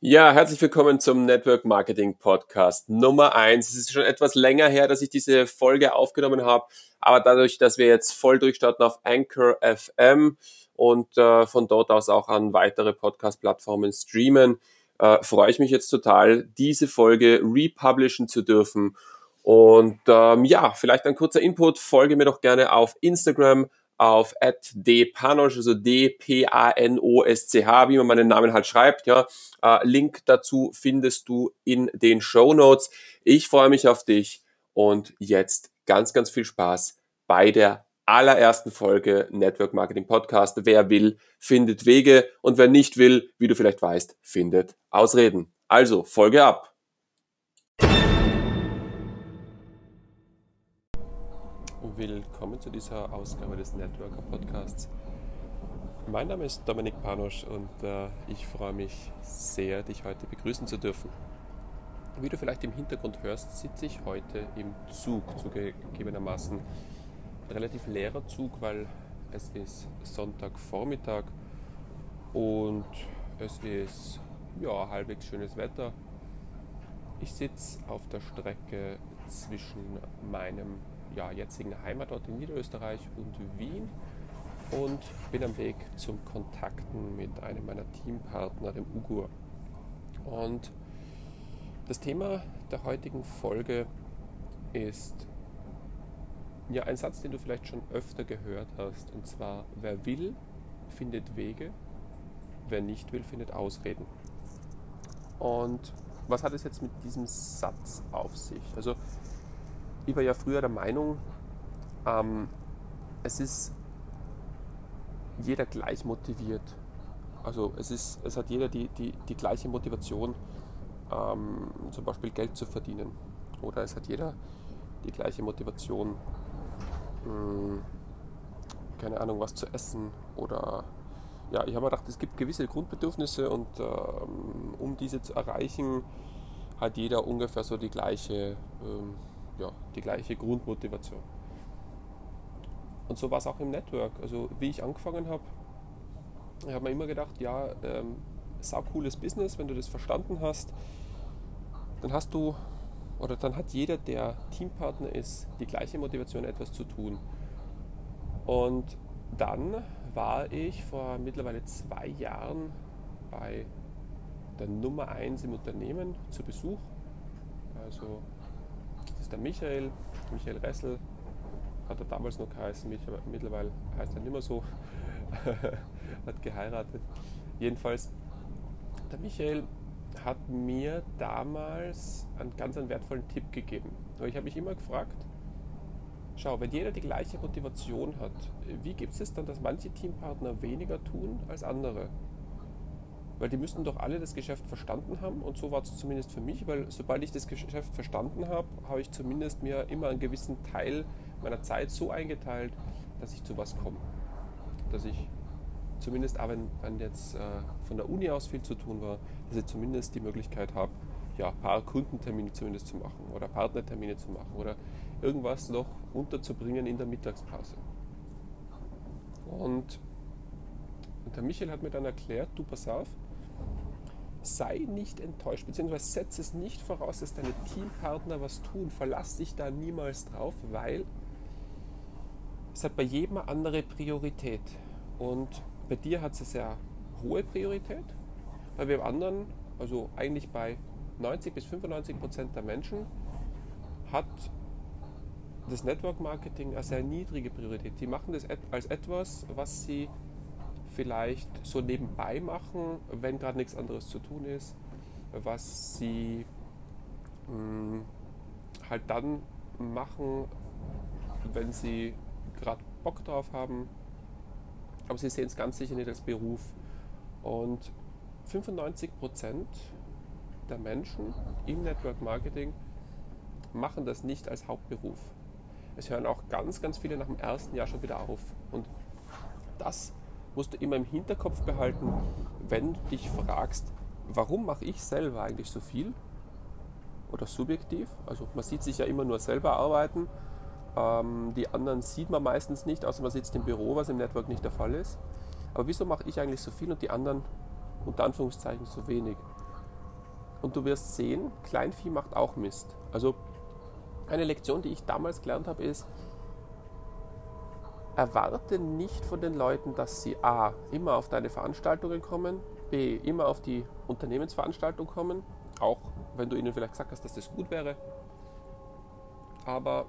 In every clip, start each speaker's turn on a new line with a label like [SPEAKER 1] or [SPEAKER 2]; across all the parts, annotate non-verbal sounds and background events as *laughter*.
[SPEAKER 1] Ja, herzlich willkommen zum Network Marketing Podcast Nummer eins. Es ist schon etwas länger her, dass ich diese Folge aufgenommen habe, aber dadurch, dass wir jetzt voll durchstarten auf Anchor FM und äh, von dort aus auch an weitere Podcast-Plattformen streamen, äh, freue ich mich jetzt total, diese Folge republishen zu dürfen. Und ähm, ja, vielleicht ein kurzer Input. Folge mir doch gerne auf Instagram auf @dpanosch, also D-P-A-N-O-S-C-H, wie man meinen Namen halt schreibt. Ja, äh, Link dazu findest du in den Show Notes. Ich freue mich auf dich und jetzt ganz, ganz viel Spaß bei der allerersten Folge Network Marketing Podcast. Wer will, findet Wege und wer nicht will, wie du vielleicht weißt, findet Ausreden. Also, Folge ab. Willkommen zu dieser Ausgabe des Networker Podcasts. Mein Name ist Dominik Panosch und äh, ich freue mich sehr, dich heute begrüßen zu dürfen. Wie du vielleicht im Hintergrund hörst, sitze ich heute im Zug, zugegebenermaßen ein relativ leerer Zug, weil es ist Sonntagvormittag und es ist ja halbwegs schönes Wetter. Ich sitze auf der Strecke zwischen meinem ja, jetzigen Heimatort in Niederösterreich und Wien und bin am Weg zum Kontakten mit einem meiner Teampartner, dem Ugur. Und das Thema der heutigen Folge ist ja ein Satz, den du vielleicht schon öfter gehört hast, und zwar: Wer will, findet Wege, wer nicht will, findet Ausreden. Und was hat es jetzt mit diesem Satz auf sich? Also ich war ja früher der Meinung, ähm, es ist jeder gleich motiviert. Also es, ist, es hat jeder die, die, die gleiche Motivation, ähm, zum Beispiel Geld zu verdienen. Oder es hat jeder die gleiche Motivation, mh, hm, keine Ahnung, was zu essen. Oder ja, ich habe mir gedacht, es gibt gewisse Grundbedürfnisse und ähm, um diese zu erreichen, hat jeder ungefähr so die gleiche ähm, ja, die gleiche Grundmotivation. Und so war es auch im Network. Also wie ich angefangen habe, ich habe mir immer gedacht, ja, ähm, sau cooles Business, wenn du das verstanden hast, dann hast du oder dann hat jeder, der Teampartner ist, die gleiche Motivation, etwas zu tun. Und dann war ich vor mittlerweile zwei Jahren bei der Nummer 1 im Unternehmen zu Besuch. Also ist der Michael, Michael Ressel, hat er damals noch geheißen, mittlerweile heißt er nicht mehr so, *laughs* hat geheiratet. Jedenfalls, der Michael hat mir damals einen ganz einen wertvollen Tipp gegeben. Ich habe mich immer gefragt, schau, wenn jeder die gleiche Motivation hat, wie gibt es dann, dass manche Teampartner weniger tun als andere? Weil die müssten doch alle das Geschäft verstanden haben und so war es zumindest für mich, weil sobald ich das Geschäft verstanden habe, habe ich zumindest mir immer einen gewissen Teil meiner Zeit so eingeteilt, dass ich zu was komme. Dass ich zumindest, auch wenn, wenn jetzt äh, von der Uni aus viel zu tun war, dass ich zumindest die Möglichkeit habe, ja, ein paar Kundentermine zumindest zu machen oder Partnertermine zu machen oder irgendwas noch unterzubringen in der Mittagspause. Und, und der Michael hat mir dann erklärt, du pass auf, sei nicht enttäuscht, beziehungsweise setze es nicht voraus, dass deine Teampartner was tun. Verlass dich da niemals drauf, weil es hat bei jedem eine andere Priorität. Und bei dir hat es eine sehr hohe Priorität, bei dem anderen, also eigentlich bei 90 bis 95 Prozent der Menschen, hat das Network Marketing eine sehr niedrige Priorität. Die machen das als etwas, was sie vielleicht so nebenbei machen, wenn gerade nichts anderes zu tun ist, was sie mh, hm, halt dann machen, wenn sie gerade Bock drauf haben. Aber sie sehen es ganz sicher nicht als Beruf. Und 95% der Menschen im Network Marketing machen das nicht als Hauptberuf. Es hören auch ganz, ganz viele nach dem ersten Jahr schon wieder auf. Und das musst du immer im Hinterkopf behalten, wenn du dich fragst, warum mache ich selber eigentlich so viel? Oder subjektiv, also man sieht sich ja immer nur selber arbeiten, ähm, die anderen sieht man meistens nicht, außer man sitzt im Büro, was im Network nicht der Fall ist. Aber wieso mache ich eigentlich so viel und die anderen unter Anführungszeichen so wenig? Und du wirst sehen, Kleinvieh macht auch Mist. Also eine Lektion, die ich damals gelernt habe, ist, erwarte nicht von den Leuten, dass sie a. immer auf deine Veranstaltungen kommen, b. immer auf die Unternehmensveranstaltung kommen, auch wenn du ihnen vielleicht gesagt hast, dass das gut wäre. Aber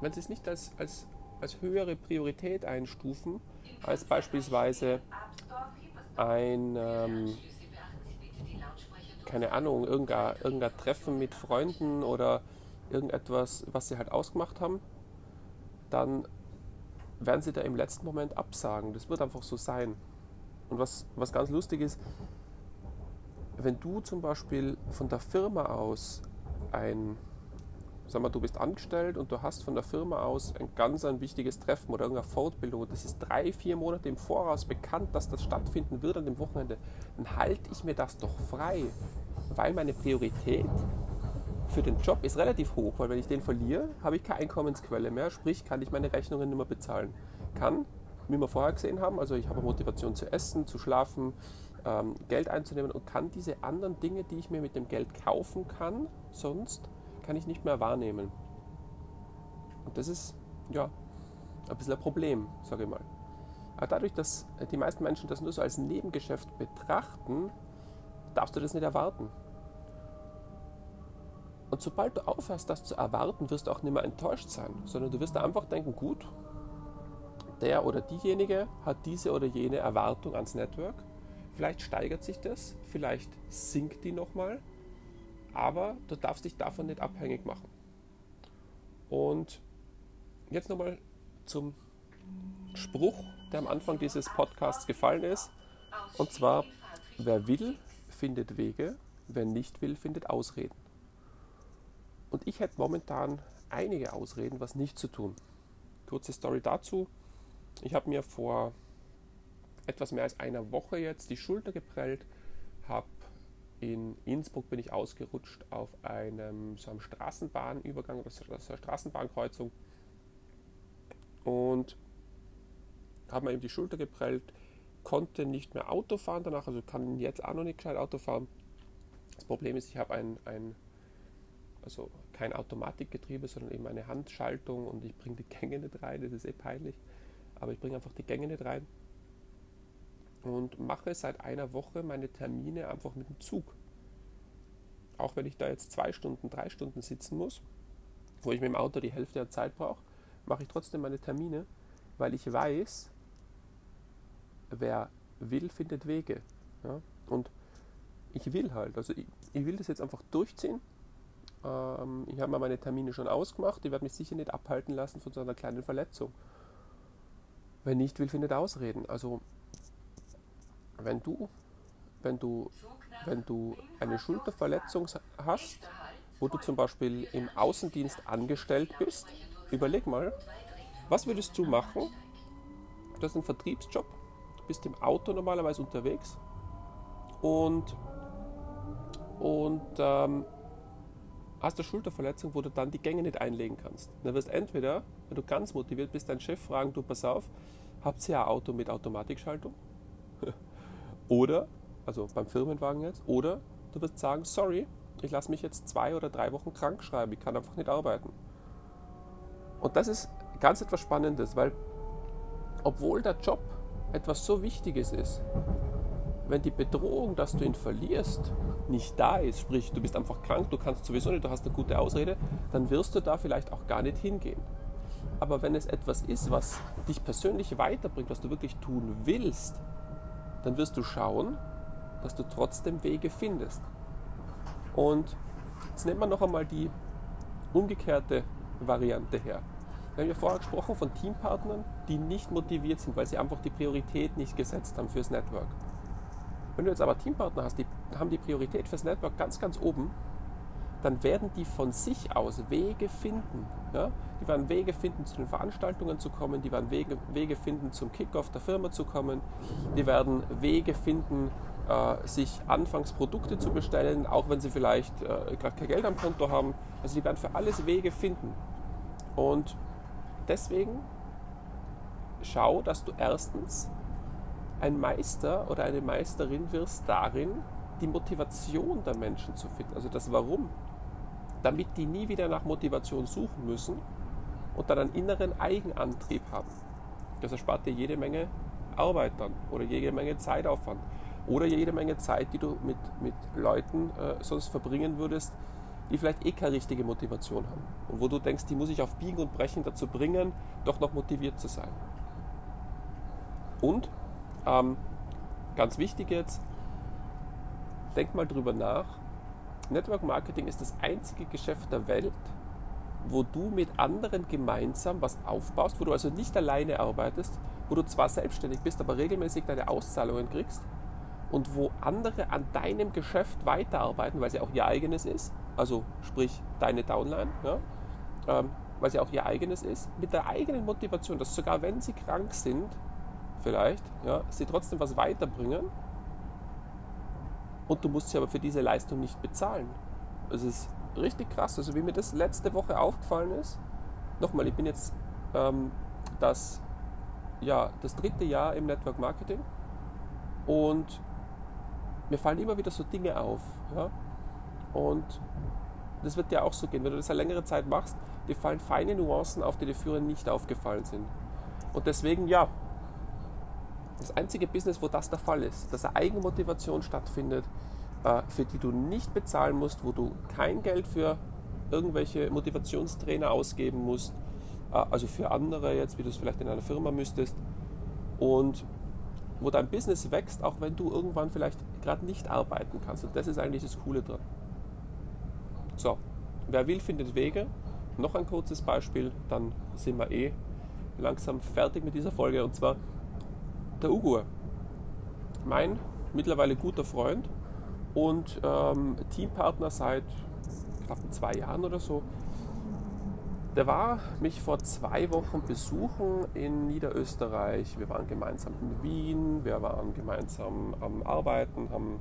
[SPEAKER 1] wenn sie es nicht als, als, als höhere Priorität einstufen, als beispielsweise ein, ähm, keine Ahnung, irgendein, irgendein Treffen mit Freunden oder irgendetwas, was sie halt ausgemacht haben, dann werden sie da im letzten Moment absagen. Das wird einfach so sein. Und was, was ganz lustig ist, wenn du zum Beispiel von der Firma aus ein, sag mal, du bist angestellt und du hast von der Firma aus ein ganz ein wichtiges Treffen oder irgendeine Fortbildung und das ist drei, vier Monate im Voraus bekannt, dass das stattfinden wird an dem Wochenende, dann halte ich mir das doch frei, weil meine Priorität für den Job ist relativ hoch, weil wenn ich den verliere, habe ich keine Einkommensquelle mehr, sprich kann ich meine Rechnungen nicht mehr bezahlen. Kann, wie wir vorher gesehen haben, also ich habe Motivation zu essen, zu schlafen, ähm, Geld einzunehmen und kann diese anderen Dinge, die ich mir mit dem Geld kaufen kann, sonst kann ich nicht mehr wahrnehmen. Und das ist ja ein bisschen ein Problem, sage ich mal. Aber dadurch, dass die meisten Menschen das nur so als Nebengeschäft betrachten, darfst du das nicht erwarten. Und sobald du aufhörst, das zu erwarten, wirst du auch nicht mehr enttäuscht sein, sondern du wirst einfach denken, gut, der oder diejenige hat diese oder jene Erwartung ans Network. Vielleicht steigert sich das, vielleicht sinkt die nochmal, aber du darfst dich davon nicht abhängig machen. Und jetzt nochmal zum Spruch, der am Anfang dieses Podcasts gefallen ist. Und zwar, wer will, findet Wege, wer nicht will, findet Ausreden. Und ich hätte momentan einige Ausreden, was nicht zu tun. Kurze Story dazu. Ich habe mir vor etwas mehr als einer Woche jetzt die Schulter geprellt, habe in Innsbruck bin ich ausgerutscht auf einem so einem Straßenbahnübergang oder so einer Straßenbahnkreuzung und habe mir eben die Schulter geprellt, konnte nicht mehr Auto fahren danach, also kann jetzt auch noch nicht gescheit Auto fahren. Das Problem ist, ich habe ein, ein also kein Automatikgetriebe, sondern eben eine Handschaltung und ich bringe die Gänge nicht rein, das ist eh peinlich, aber ich bringe einfach die Gänge nicht rein und mache seit einer Woche meine Termine einfach mit dem Zug. Auch wenn ich da jetzt zwei Stunden, drei Stunden sitzen muss, wo ich mit dem Auto die Hälfte der Zeit brauche, mache ich trotzdem meine Termine, weil ich weiß, wer will, findet Wege. Ja? Und ich will halt, also ich, ich will das jetzt einfach durchziehen ähm, ich habe mir meine Termine schon ausgemacht. Ich werde mich sicher nicht abhalten lassen von so einer kleinen Verletzung. Wenn nicht, will findet Ausreden. Also wenn du, wenn du, wenn du eine Schulterverletzung hast, wo du zum Beispiel im Außendienst angestellt bist, überleg mal, was würdest du machen? Du hast einen Vertriebsjob, bist im Auto normalerweise unterwegs und, und ähm, hast du Schulterverletzung, wo du dann die Gänge nicht einlegen kannst. Dann wirst entweder, wenn du ganz motiviert bist, deinen Chef fragen, du pass auf, habt ihr ein Auto mit Automatikschaltung? *laughs* oder, also beim Firmenwagen jetzt, oder du wirst sagen, sorry, ich lasse mich jetzt zwei oder drei Wochen krank schreiben, ich kann einfach nicht arbeiten. Und das ist ganz etwas Spannendes, weil obwohl der Job etwas so Wichtiges ist, wenn die Bedrohung, dass du ihn verlierst, nicht da ist, sprich du bist einfach krank, du kannst sowieso nicht, du hast eine gute Ausrede, dann wirst du da vielleicht auch gar nicht hingehen. Aber wenn es etwas ist, was dich persönlich weiterbringt, was du wirklich tun willst, dann wirst du schauen, dass du trotzdem Wege findest. Und jetzt nehmen wir noch einmal die umgekehrte Variante her. Wir haben ja vorher gesprochen von Teampartnern, die nicht motiviert sind, weil sie einfach die Priorität nicht gesetzt haben fürs Network. Wenn du jetzt aber Teampartner hast, die haben die Priorität fürs Network ganz, ganz oben, dann werden die von sich aus Wege finden. Ja? Die werden Wege finden, zu den Veranstaltungen zu kommen, die werden Wege, Wege finden, zum Kickoff der Firma zu kommen, die werden Wege finden, äh, sich anfangs Produkte zu bestellen, auch wenn sie vielleicht äh, gerade kein Geld am Konto haben. Also die werden für alles Wege finden. Und deswegen schau, dass du erstens ein Meister oder eine Meisterin wirst darin, die Motivation der Menschen zu finden, also das Warum, damit die nie wieder nach Motivation suchen müssen und dann einen inneren Eigenantrieb haben. Das erspart dir jede Menge Arbeit dann oder jede Menge Zeitaufwand oder jede Menge Zeit, die du mit, mit Leuten äh, sonst verbringen würdest, die vielleicht eh keine richtige Motivation haben und wo du denkst, die muss ich auf Biegen und Brechen dazu bringen, doch noch motiviert zu sein. Und ähm, ganz wichtig jetzt, denk mal drüber nach. Network Marketing ist das einzige Geschäft der Welt, wo du mit anderen gemeinsam was aufbaust, wo du also nicht alleine arbeitest, wo du zwar selbstständig bist, aber regelmäßig deine Auszahlungen kriegst und wo andere an deinem Geschäft weiterarbeiten, weil ja auch ihr eigenes ist, also sprich deine Downline, ja, ähm, weil ja auch ihr eigenes ist, mit der eigenen Motivation, dass sogar wenn sie krank sind, vielleicht, ja, sie trotzdem was weiterbringen und du musst sie aber für diese Leistung nicht bezahlen. Das ist richtig krass. Also wie mir das letzte Woche aufgefallen ist, nochmal, ich bin jetzt ähm, das, ja, das dritte Jahr im Network Marketing und mir fallen immer wieder so Dinge auf. Ja? Und das wird dir auch so gehen. Wenn du das eine längere Zeit machst, dir fallen feine Nuancen auf, die dir früher nicht aufgefallen sind. Und deswegen, ja, das einzige Business, wo das der Fall ist, dass eine Eigenmotivation stattfindet, äh, für die du nicht bezahlen musst, wo du kein Geld für irgendwelche Motivationstrainer ausgeben musst, äh, also für andere jetzt, wie du es vielleicht in einer Firma müsstest, und wo dein Business wächst, auch wenn du irgendwann vielleicht gerade nicht arbeiten kannst. Und das ist eigentlich das Coole dran. So, wer will, findet Wege. Noch ein kurzes Beispiel, dann sind wir eh langsam fertig mit dieser Folge. Und zwar der Ugo, mein mittlerweile guter Freund und ähm, Teampartner seit knapp zwei Jahren oder so. Der war mich vor zwei Wochen besuchen in Niederösterreich. Wir waren gemeinsam in Wien, wir waren gemeinsam am Arbeiten, haben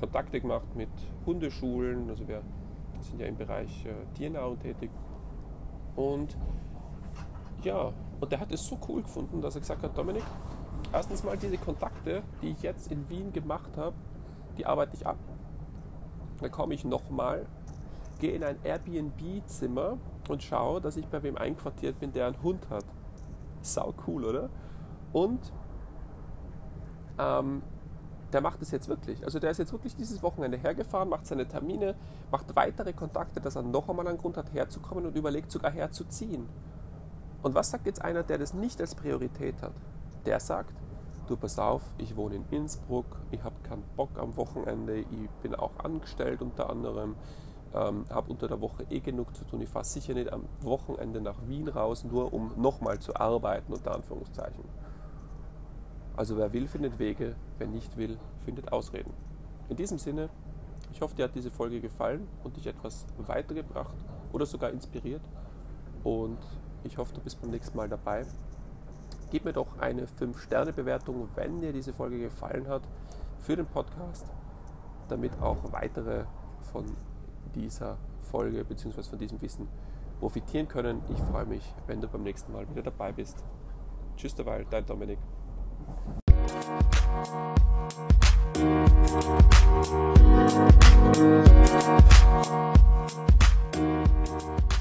[SPEAKER 1] Kontakte gemacht mit Hundeschulen. Also wir sind ja im Bereich äh, Tiernahrung tätig. Und ja, und der hat es so cool gefunden, dass er gesagt hat, Dominik, erstens mal diese Kontakte, die ich jetzt in Wien gemacht habe, die arbeite ich ab. Dann komme ich nochmal, gehe in ein Airbnb-Zimmer und schaue, dass ich bei wem einquartiert bin, der einen Hund hat. Sau cool, oder? Und ähm, der macht es jetzt wirklich. Also der ist jetzt wirklich dieses Wochenende hergefahren, macht seine Termine, macht weitere Kontakte, dass er noch einmal einen Grund hat, herzukommen und überlegt sogar herzuziehen. Und was sagt jetzt einer, der das nicht als Priorität hat? Der sagt, du pass auf, ich wohne in Innsbruck, ich habe keinen Bock am Wochenende, ich bin auch angestellt unter anderem, ähm, habe unter der Woche eh genug zu tun, ich fahre sicher nicht am Wochenende nach Wien raus, nur um nochmal zu arbeiten, unter Anführungszeichen. Also wer will, findet Wege, wer nicht will, findet Ausreden. In diesem Sinne, ich hoffe, dir hat diese Folge gefallen und dich etwas weitergebracht oder sogar inspiriert. Und ich hoffe, du bist beim nächsten Mal dabei. Gib mir doch eine 5-Sterne-Bewertung, wenn dir diese Folge gefallen hat, für den Podcast, damit auch weitere von dieser Folge bzw. von diesem Wissen profitieren können. Ich freue mich, wenn du beim nächsten Mal wieder dabei bist. Tschüss derweil, dein Dominik. Thank